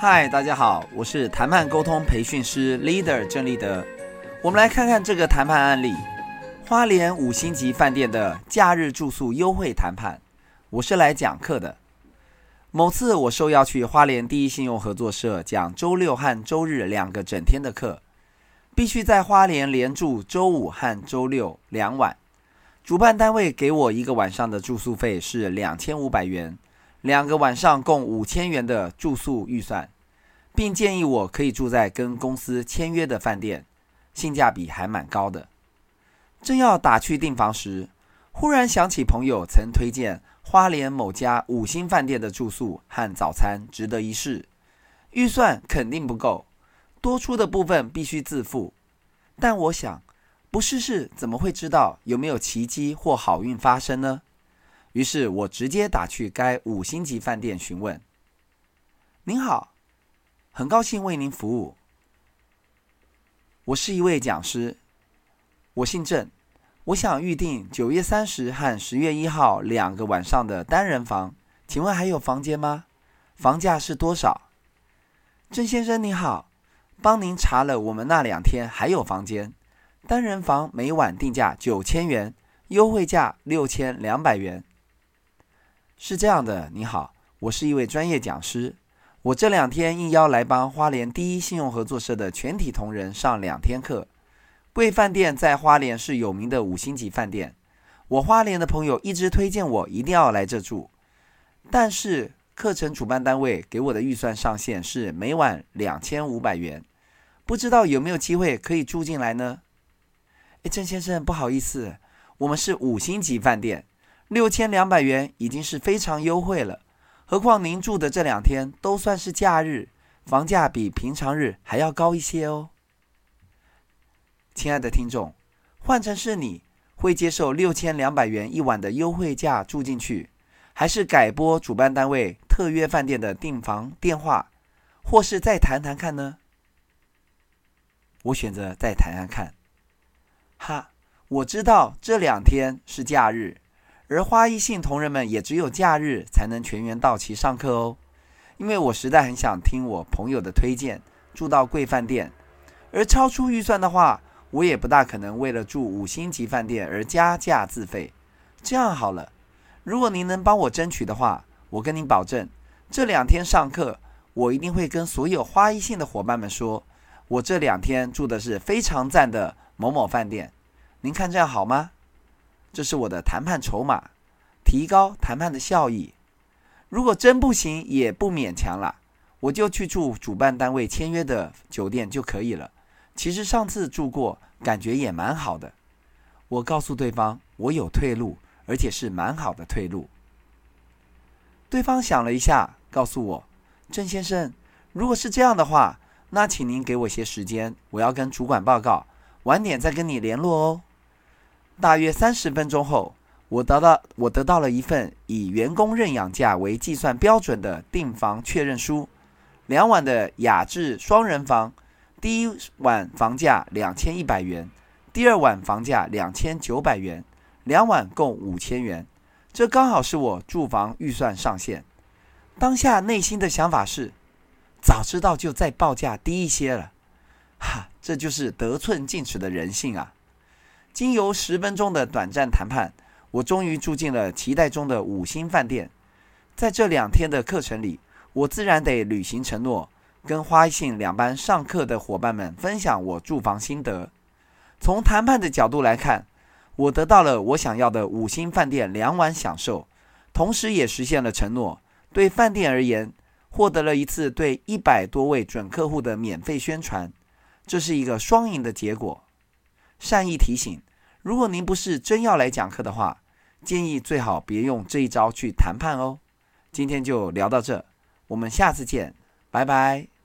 嗨，大家好，我是谈判沟通培训师 Leader 郑立德。我们来看看这个谈判案例：花莲五星级饭店的假日住宿优惠谈判。我是来讲课的。某次我受邀去花莲第一信用合作社讲周六和周日两个整天的课，必须在花莲连住周五和周六两晚。主办单位给我一个晚上的住宿费是两千五百元。两个晚上共五千元的住宿预算，并建议我可以住在跟公司签约的饭店，性价比还蛮高的。正要打去订房时，忽然想起朋友曾推荐花莲某家五星饭店的住宿和早餐值得一试，预算肯定不够，多出的部分必须自付。但我想，不试试怎么会知道有没有奇迹或好运发生呢？于是我直接打去该五星级饭店询问：“您好，很高兴为您服务。我是一位讲师，我姓郑，我想预订九月三十和十月一号两个晚上的单人房，请问还有房间吗？房价是多少？”郑先生你好，帮您查了，我们那两天还有房间，单人房每晚定价九千元，优惠价六千两百元。是这样的，你好，我是一位专业讲师，我这两天应邀来帮花莲第一信用合作社的全体同仁上两天课。贵饭店在花莲是有名的五星级饭店，我花莲的朋友一直推荐我一定要来这住，但是课程主办单位给我的预算上限是每晚两千五百元，不知道有没有机会可以住进来呢？哎，郑先生，不好意思，我们是五星级饭店。六千两百元已经是非常优惠了，何况您住的这两天都算是假日，房价比平常日还要高一些哦。亲爱的听众，换成是你会接受六千两百元一晚的优惠价住进去，还是改拨主办单位特约饭店的订房电话，或是再谈谈看呢？我选择再谈谈看。哈，我知道这两天是假日。而花一信同仁们也只有假日才能全员到齐上课哦，因为我实在很想听我朋友的推荐，住到贵饭店。而超出预算的话，我也不大可能为了住五星级饭店而加价自费。这样好了，如果您能帮我争取的话，我跟您保证，这两天上课，我一定会跟所有花一信的伙伴们说，我这两天住的是非常赞的某某饭店。您看这样好吗？这是我的谈判筹码，提高谈判的效益。如果真不行，也不勉强了，我就去住主办单位签约的酒店就可以了。其实上次住过，感觉也蛮好的。我告诉对方，我有退路，而且是蛮好的退路。对方想了一下，告诉我：“郑先生，如果是这样的话，那请您给我些时间，我要跟主管报告，晚点再跟你联络哦。”大约三十分钟后，我得到我得到了一份以员工认养价为计算标准的订房确认书，两晚的雅致双人房，第一晚房价两千一百元，第二晚房价两千九百元，两晚共五千元，这刚好是我住房预算上限。当下内心的想法是，早知道就再报价低一些了，哈，这就是得寸进尺的人性啊。经由十分钟的短暂谈判，我终于住进了期待中的五星饭店。在这两天的课程里，我自然得履行承诺，跟花一信两班上课的伙伴们分享我住房心得。从谈判的角度来看，我得到了我想要的五星饭店两晚享受，同时也实现了承诺。对饭店而言，获得了一次对一百多位准客户的免费宣传，这是一个双赢的结果。善意提醒。如果您不是真要来讲课的话，建议最好别用这一招去谈判哦。今天就聊到这，我们下次见，拜拜。